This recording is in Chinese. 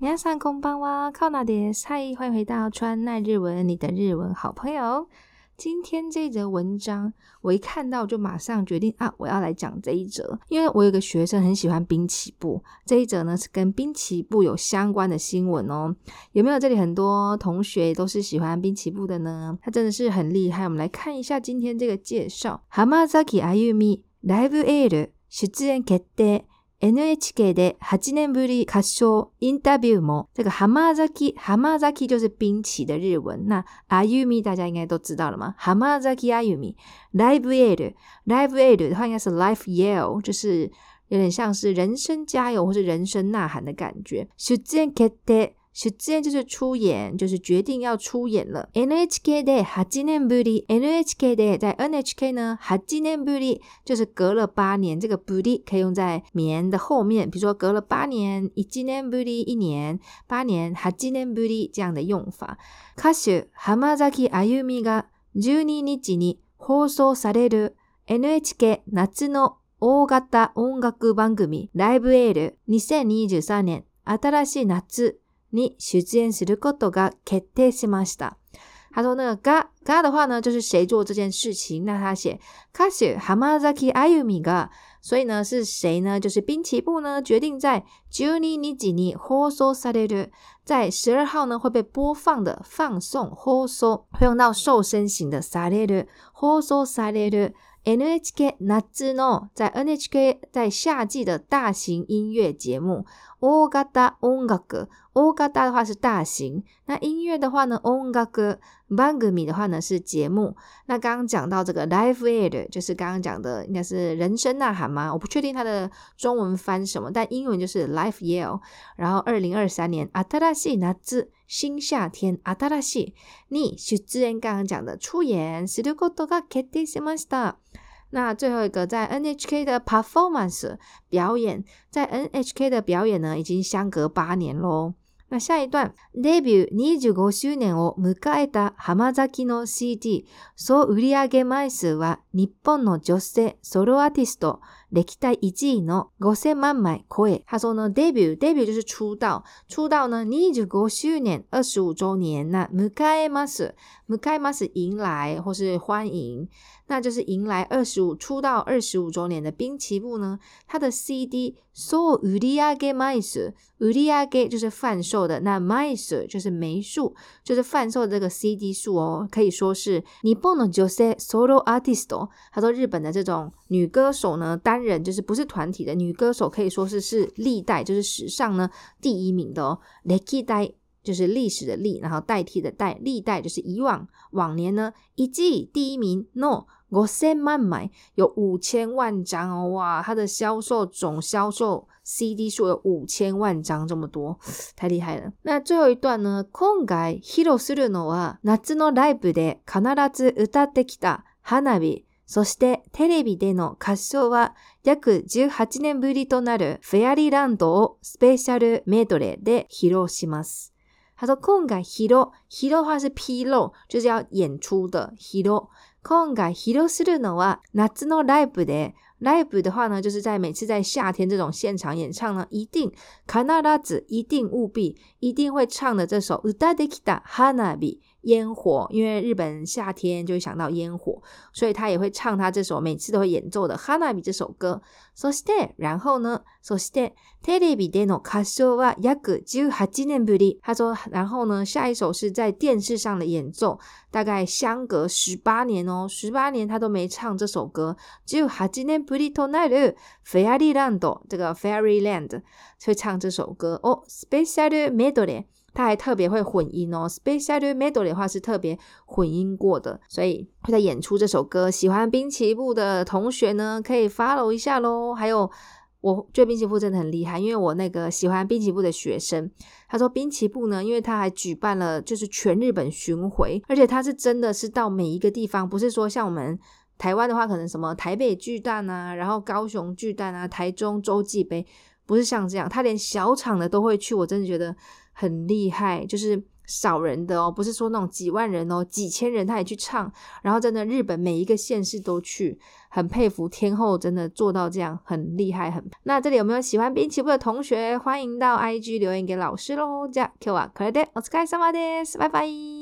皆さんこんばんは，康娜迪嗨，欢迎回到川奈日文，你的日文好朋友。今天这一则文章，我一看到就马上决定啊，我要来讲这一则，因为我有个学生很喜欢滨崎步，这一则呢是跟滨崎步有相关的新闻哦。有没有这里很多同学都是喜欢滨崎步的呢？他真的是很厉害。我们来看一下今天这个介绍：浜崎あゆみライブエール出演决定。 NHK で8年ぶり合唱インタビューも，这个浜崎浜崎就是冰崎的日文。那あゆみ大家应该都知道了吗？浜崎あゆみライブエールライブエール的话应该是 Life Yell，就是有点像是人生加油或是人生呐喊的感觉。出演決定。出演就是出演，就是决定要出演了。NHK で8年ぶり，NHK で在 NHK 呢8年ぶり就是隔了八年。这个ぶり可以用在年的后面，比如说隔了八年，1年ぶり一年，八年8年ぶり这样的用法。歌手浜崎あゆみが12日に放送される NHK 夏の大型音楽番组ライブエール2023年新しい夏你出演することが决定しました。他说那个がが的话呢，就是谁做这件事情？那他写歌手浜崎あゆみが，所以呢是谁呢？就是滨崎步呢决定在12日に放送される，在十二号呢会被播放的放送放送会用到受身型的される放送される。NHK 夏の在 NHK 在夏季的大型音乐节目，大型音楽，大型的话是大型，那音乐的话呢，音楽番组的话呢是节目。那刚刚讲到这个 Live Aid，就是刚刚讲的应该是人声呐喊吗？我不确定它的中文翻什么，但英文就是 Live Yell。然后二零二三年，新しい夏，新夏天，新しいに出演，刚刚讲的出演することが决定しました。那最后一个在 NHK 的 performance 表演，在 NHK 的表演呢，已经相隔八年喽。 那下一段，デビュー25周年を迎えた浜崎の CD 総売上枚数は日本の女性ソロアーティスト历代1位の5000万枚超え。他说呢，debut debut 就是出道，出道呢25周年二十五周年。那迎えます，迎えます迎来或是欢迎。那就是迎来二十五出道二十五周年的滨崎步呢，他的 CD 総売上枚数，売上就是贩售的，那枚数就是枚数，就是贩售的这个 CD 数哦，可以说是日本の女性ソロアーティスト。他说日本的这种女歌手呢，单 人就是不是团体的女歌手，可以说是是历代就是史上呢第一名的哦，历代就是历史的历，然后代替的代，历代就是以往往年呢，一季第一名 no。五千万枚有五千万张哦，哇，它的销售总销售 CD 数有五千万张这么多，太厉害了。那最后一段呢？今回披露するのは夏のライブで必ず歌ってきた花火， そしてテレビでの合唱は約18年ぶりとなるフェアリーランドをスペシャルメドレーで披露します。あと今回披露，披露的话是披露，就是要演出的披露。今回披露するのは夏のライブで、ライブ的话呢，就是在每次在夏天这种现场演唱呢，一定必ず一定务必一定会唱的这首歌ってきた花火。烟火，因为日本夏天就会想到烟火，所以他也会唱他这首每次都会演奏的《花火》这首歌。そして，然后呢？そしてテレビでの歌唱は约18年ぶり。他说，然后呢？下一首是在电视上的演奏，大概相隔十八年哦，十八年他都没唱这首歌。18年 ぶりとなるフェアリーランド，这个 Fairyland 会唱这首歌哦。スペシャルメドレー。他还特别会混音哦，Special Medley 的话是特别混音过的，所以会在演出这首歌。喜欢滨崎步的同学呢，可以 follow 一下喽。还有，我觉得滨崎步真的很厉害，因为我那个喜欢滨崎步的学生，他说滨崎步呢，因为他还举办了就是全日本巡回，而且他是真的是到每一个地方，不是说像我们 台湾的话，可能什么台北巨蛋啊，然后高雄巨蛋啊，台中洲际杯，不是像这样，他连小场的都会去，我真的觉得。很厉害，就是 少人的哦，不是说那种几万人哦，几千人他也去唱，然后真的日本每一个县市都去，很佩服天后真的做到这样，很厉害，很。那这里有没有喜欢滨崎步的同学？欢迎到 IG 留言给老师喽。じゃ今日はこれでお疲れ様です，拜拜。